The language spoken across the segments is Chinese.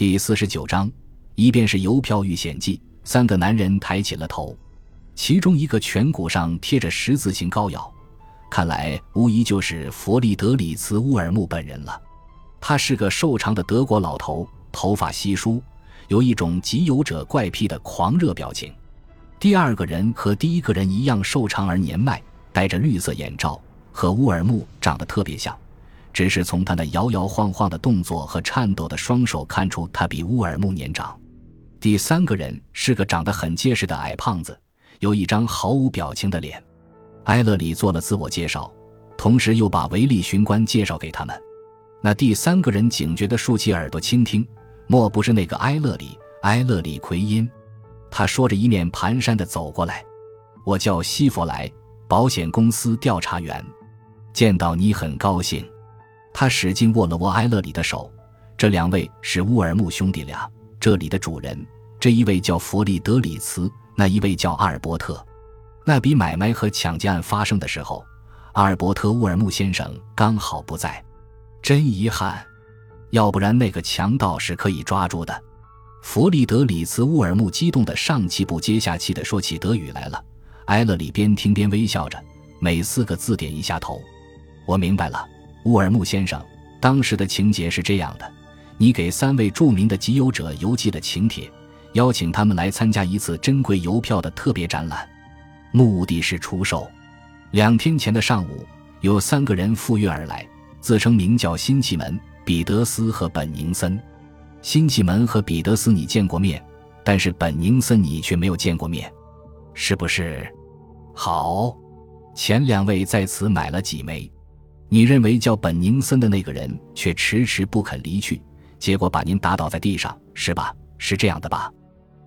第四十九章，一边是邮票遇险记。三个男人抬起了头，其中一个颧骨上贴着十字形膏药，看来无疑就是弗里德里茨·乌尔木本人了。他是个瘦长的德国老头，头发稀疏，有一种集邮者怪癖的狂热表情。第二个人和第一个人一样瘦长而年迈，戴着绿色眼罩，和乌尔木长得特别像。只是从他那摇摇晃晃的动作和颤抖的双手看出，他比乌尔木年长。第三个人是个长得很结实的矮胖子，有一张毫无表情的脸。埃勒里做了自我介绍，同时又把维利巡官介绍给他们。那第三个人警觉地竖起耳朵倾听，莫不是那个埃勒里？埃勒里奎因。他说着，一面蹒跚地走过来：“我叫西弗莱，保险公司调查员，见到你很高兴。”他使劲握了握埃勒里的手。这两位是乌尔木兄弟俩，这里的主人。这一位叫弗里德里茨，那一位叫阿尔伯特。那笔买卖和抢劫案发生的时候，阿尔伯特·乌尔木先生刚好不在，真遗憾。要不然那个强盗是可以抓住的。弗里德里茨·乌尔木激动的上气不接下气的说起德语来了。埃勒里边听边微笑着，每四个字点一下头。我明白了。乌尔木先生，当时的情节是这样的：你给三位著名的集邮者邮寄了请帖，邀请他们来参加一次珍贵邮票的特别展览，目的是出售。两天前的上午，有三个人赴约而来，自称名叫辛弃门、彼得斯和本宁森。辛弃门和彼得斯你见过面，但是本宁森你却没有见过面，是不是？好，前两位在此买了几枚。你认为叫本宁森的那个人却迟迟不肯离去，结果把您打倒在地上，是吧？是这样的吧？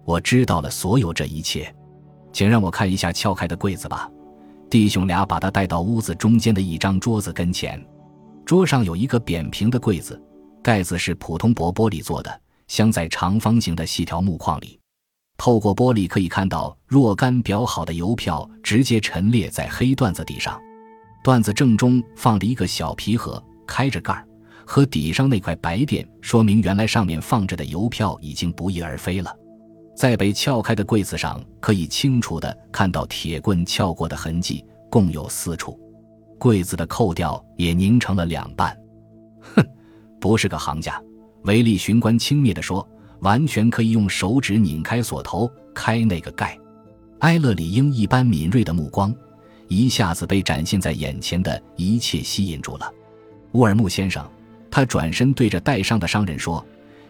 我知道了所有这一切，请让我看一下撬开的柜子吧。弟兄俩把他带到屋子中间的一张桌子跟前，桌上有一个扁平的柜子，盖子是普通薄玻璃做的，镶在长方形的细条木框里。透过玻璃可以看到若干裱好的邮票直接陈列在黑缎子地上。段子正中放着一个小皮盒，开着盖儿，和底上那块白垫说明，原来上面放着的邮票已经不翼而飞了。在被撬开的柜子上，可以清楚地看到铁棍撬过的痕迹，共有四处。柜子的扣掉也拧成了两半。哼，不是个行家。维利巡官轻蔑地说：“完全可以用手指拧开锁头，开那个盖。”埃勒里英一般敏锐的目光。一下子被展现在眼前的一切吸引住了，乌尔木先生，他转身对着带伤的商人说：“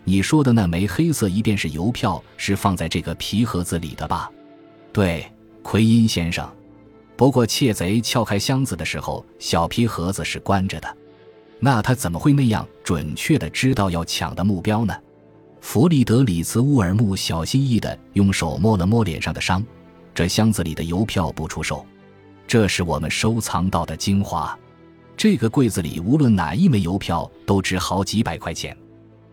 你说的那枚黑色一便是邮票，是放在这个皮盒子里的吧？”“对，奎因先生。不过窃贼撬开箱子的时候，小皮盒子是关着的。那他怎么会那样准确的知道要抢的目标呢？”弗里德里茨·乌尔木小心翼翼地用手摸了摸脸上的伤，这箱子里的邮票不出售。这是我们收藏到的精华，这个柜子里无论哪一枚邮票都值好几百块钱。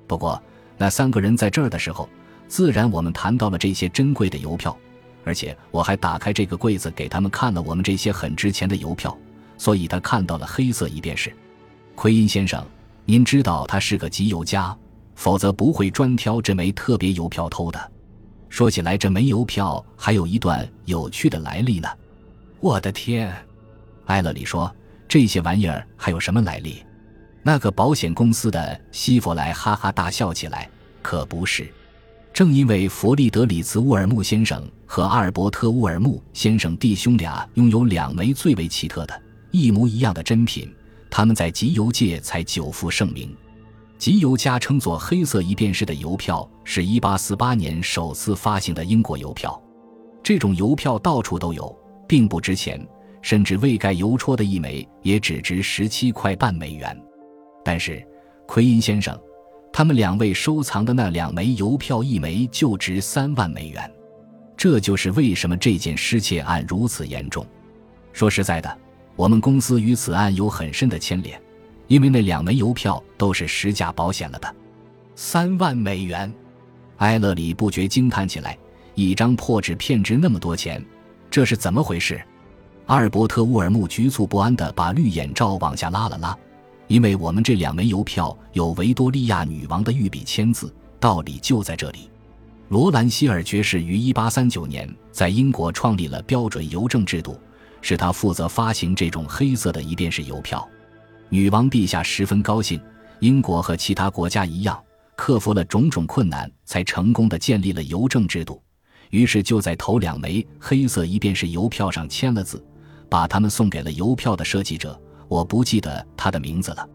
不过那三个人在这儿的时候，自然我们谈到了这些珍贵的邮票，而且我还打开这个柜子给他们看了我们这些很值钱的邮票，所以他看到了黑色一便是。奎因先生，您知道他是个集邮家，否则不会专挑这枚特别邮票偷的。说起来，这枚邮票还有一段有趣的来历呢。我的天，艾勒里说：“这些玩意儿还有什么来历？”那个保险公司的西弗莱哈哈大笑起来。可不是，正因为弗利德里茨·乌尔木先生和阿尔伯特·乌尔木先生弟兄俩拥有两枚最为奇特的、一模一样的珍品，他们在集邮界才久负盛名。集邮家称作“黑色一便士”的邮票，是一八四八年首次发行的英国邮票。这种邮票到处都有。并不值钱，甚至未盖邮戳的一枚也只值十七块半美元。但是，奎因先生，他们两位收藏的那两枚邮票，一枚就值三万美元。这就是为什么这件失窃案如此严重。说实在的，我们公司与此案有很深的牵连，因为那两枚邮票都是实价保险了的。三万美元，埃勒里不觉惊叹起来：一张破纸片值那么多钱？这是怎么回事？阿尔伯特·乌尔木局促不安地把绿眼罩往下拉了拉，因为我们这两枚邮票有维多利亚女王的御笔签字，道理就在这里。罗兰希尔爵士于1839年在英国创立了标准邮政制度，是他负责发行这种黑色的一便式邮票。女王陛下十分高兴，英国和其他国家一样，克服了种种困难，才成功的建立了邮政制度。于是就在头两枚黑色一便士邮票上签了字，把它们送给了邮票的设计者。我不记得他的名字了。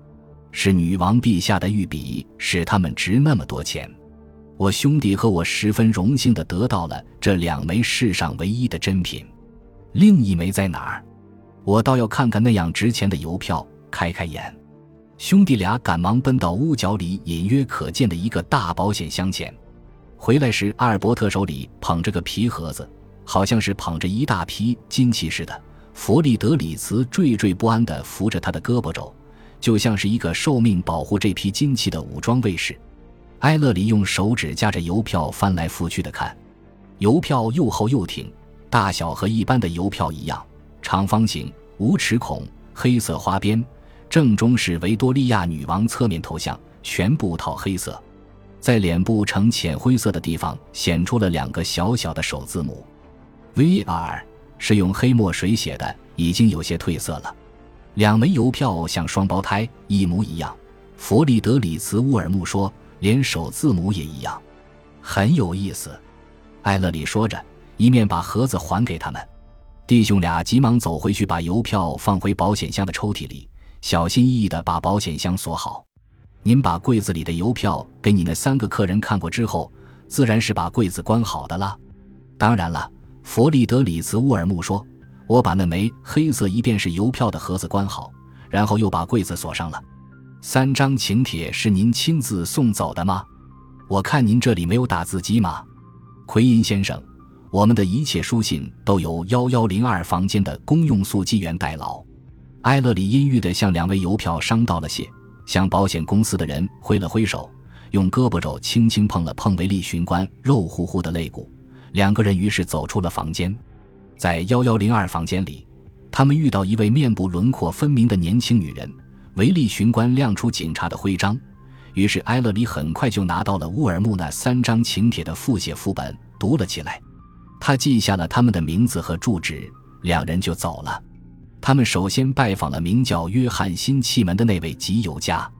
是女王陛下的御笔使它们值那么多钱。我兄弟和我十分荣幸地得到了这两枚世上唯一的珍品，另一枚在哪儿？我倒要看看那样值钱的邮票，开开眼。兄弟俩赶忙奔到屋角里隐约可见的一个大保险箱前。回来时，阿尔伯特手里捧着个皮盒子，好像是捧着一大批金器似的。弗利德里茨惴惴不安地扶着他的胳膊肘，就像是一个受命保护这批金器的武装卫士。埃勒里用手指夹着邮票翻来覆去的看，邮票又厚又挺，大小和一般的邮票一样，长方形，无齿孔，黑色花边，正中是维多利亚女王侧面头像，全部套黑色，在脸部呈浅灰色的地方显出了两个小小的首字母，V.R. 是用黑墨水写的，已经有些褪色了。两枚邮票像双胞胎，一模一样。弗里德里茨·乌尔木说。连首字母也一样，很有意思。艾勒里说着，一面把盒子还给他们。弟兄俩急忙走回去，把邮票放回保险箱的抽屉里，小心翼翼地把保险箱锁好。您把柜子里的邮票给你那三个客人看过之后，自然是把柜子关好的了。当然了，弗里德里茨·乌尔木说：“我把那枚黑色一便士邮票的盒子关好，然后又把柜子锁上了。”三张请帖是您亲自送走的吗？我看您这里没有打字机吗？奎因先生，我们的一切书信都由幺幺零二房间的公用速记员代劳。埃勒里阴郁地向两位邮票商道了谢，向保险公司的人挥了挥手，用胳膊肘轻轻碰了碰维利巡官肉乎乎的肋骨。两个人于是走出了房间，在幺幺零二房间里，他们遇到一位面部轮廓分明的年轻女人。维利巡官亮出警察的徽章，于是埃勒里很快就拿到了乌尔木那三张请帖的复写副本，读了起来。他记下了他们的名字和住址，两人就走了。他们首先拜访了名叫约翰辛气门的那位集邮家，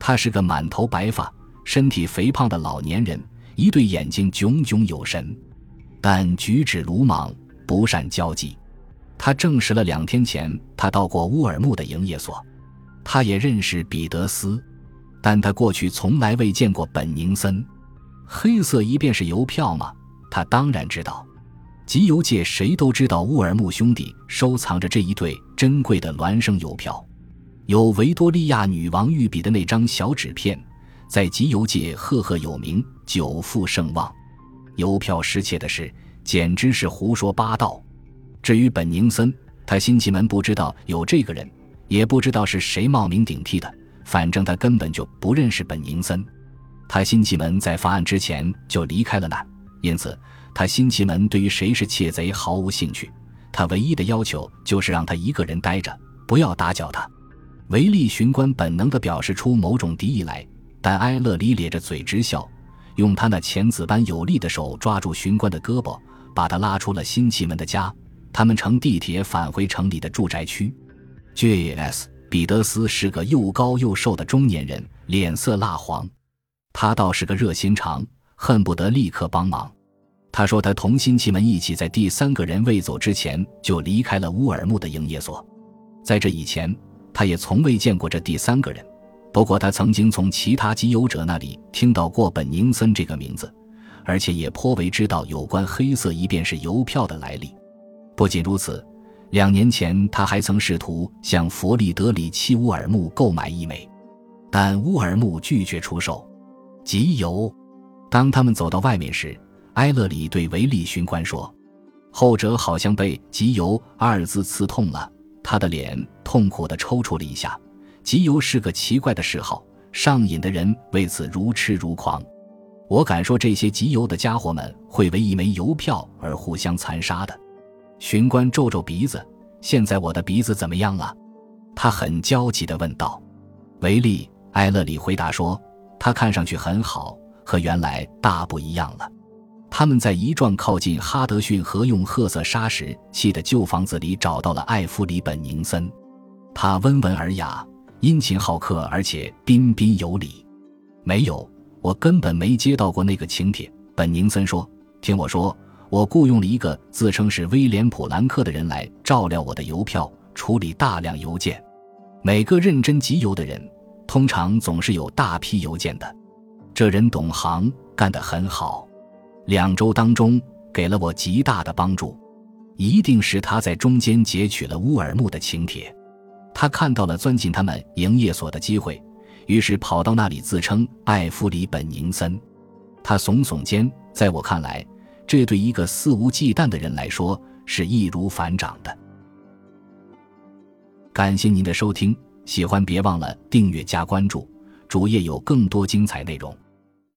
他是个满头白发、身体肥胖的老年人，一对眼睛炯炯有神，但举止鲁莽，不善交际。他证实了两天前他到过乌尔木的营业所。他也认识彼得斯，但他过去从来未见过本宁森。黑色一便是邮票吗？他当然知道。集邮界谁都知道乌尔木兄弟收藏着这一对珍贵的孪生邮票，有维多利亚女王御笔的那张小纸片，在集邮界赫赫有名，久负盛望。邮票失窃的事简直是胡说八道。至于本宁森，他新奇门不知道有这个人。也不知道是谁冒名顶替的，反正他根本就不认识本宁森。他新奇门在发案之前就离开了那，因此他新奇门对于谁是窃贼毫无兴趣。他唯一的要求就是让他一个人待着，不要打搅他。维利巡官本能地表示出某种敌意来，但埃勒里咧着嘴直笑，用他那钳子般有力的手抓住巡官的胳膊，把他拉出了新奇门的家。他们乘地铁返回城里的住宅区。J.S. 彼得斯是个又高又瘦的中年人，脸色蜡黄。他倒是个热心肠，恨不得立刻帮忙。他说他同辛弃门一起在第三个人未走之前就离开了乌尔木的营业所。在这以前，他也从未见过这第三个人。不过他曾经从其他集邮者那里听到过本宁森这个名字，而且也颇为知道有关黑色一便是邮票的来历。不仅如此。两年前，他还曾试图向弗里德里希·乌尔木购买一枚，但乌尔木拒绝出售。集邮。当他们走到外面时，埃勒里对维利巡官说：“后者好像被‘集邮’二字刺痛了，他的脸痛苦地抽搐了一下。集邮是个奇怪的嗜好，上瘾的人为此如痴如狂。我敢说，这些集邮的家伙们会为一枚邮票而互相残杀的。”巡官皱皱鼻子，现在我的鼻子怎么样了？他很焦急地问道。维利·埃勒里回答说：“他看上去很好，和原来大不一样了。他们在一幢靠近哈德逊河用褐色砂石砌的旧房子里找到了艾弗里·本宁森。他温文尔雅、殷勤好客，而且彬彬有礼。没有，我根本没接到过那个请帖。本宁森说：“听我说，我雇佣了一个自称是威廉·普兰克的人来照料我的邮票，处理大量邮件。每个认真集邮的人，通常总是有大批邮件的。这人懂行，干得很好。”两周当中给了我极大的帮助，一定是他在中间截取了乌尔木的请帖，他看到了钻进他们营业所的机会，于是跑到那里自称艾弗里·本宁森。他耸耸肩，在我看来，这对一个肆无忌惮的人来说是易如反掌的。感谢您的收听，喜欢别忘了订阅加关注，主页有更多精彩内容。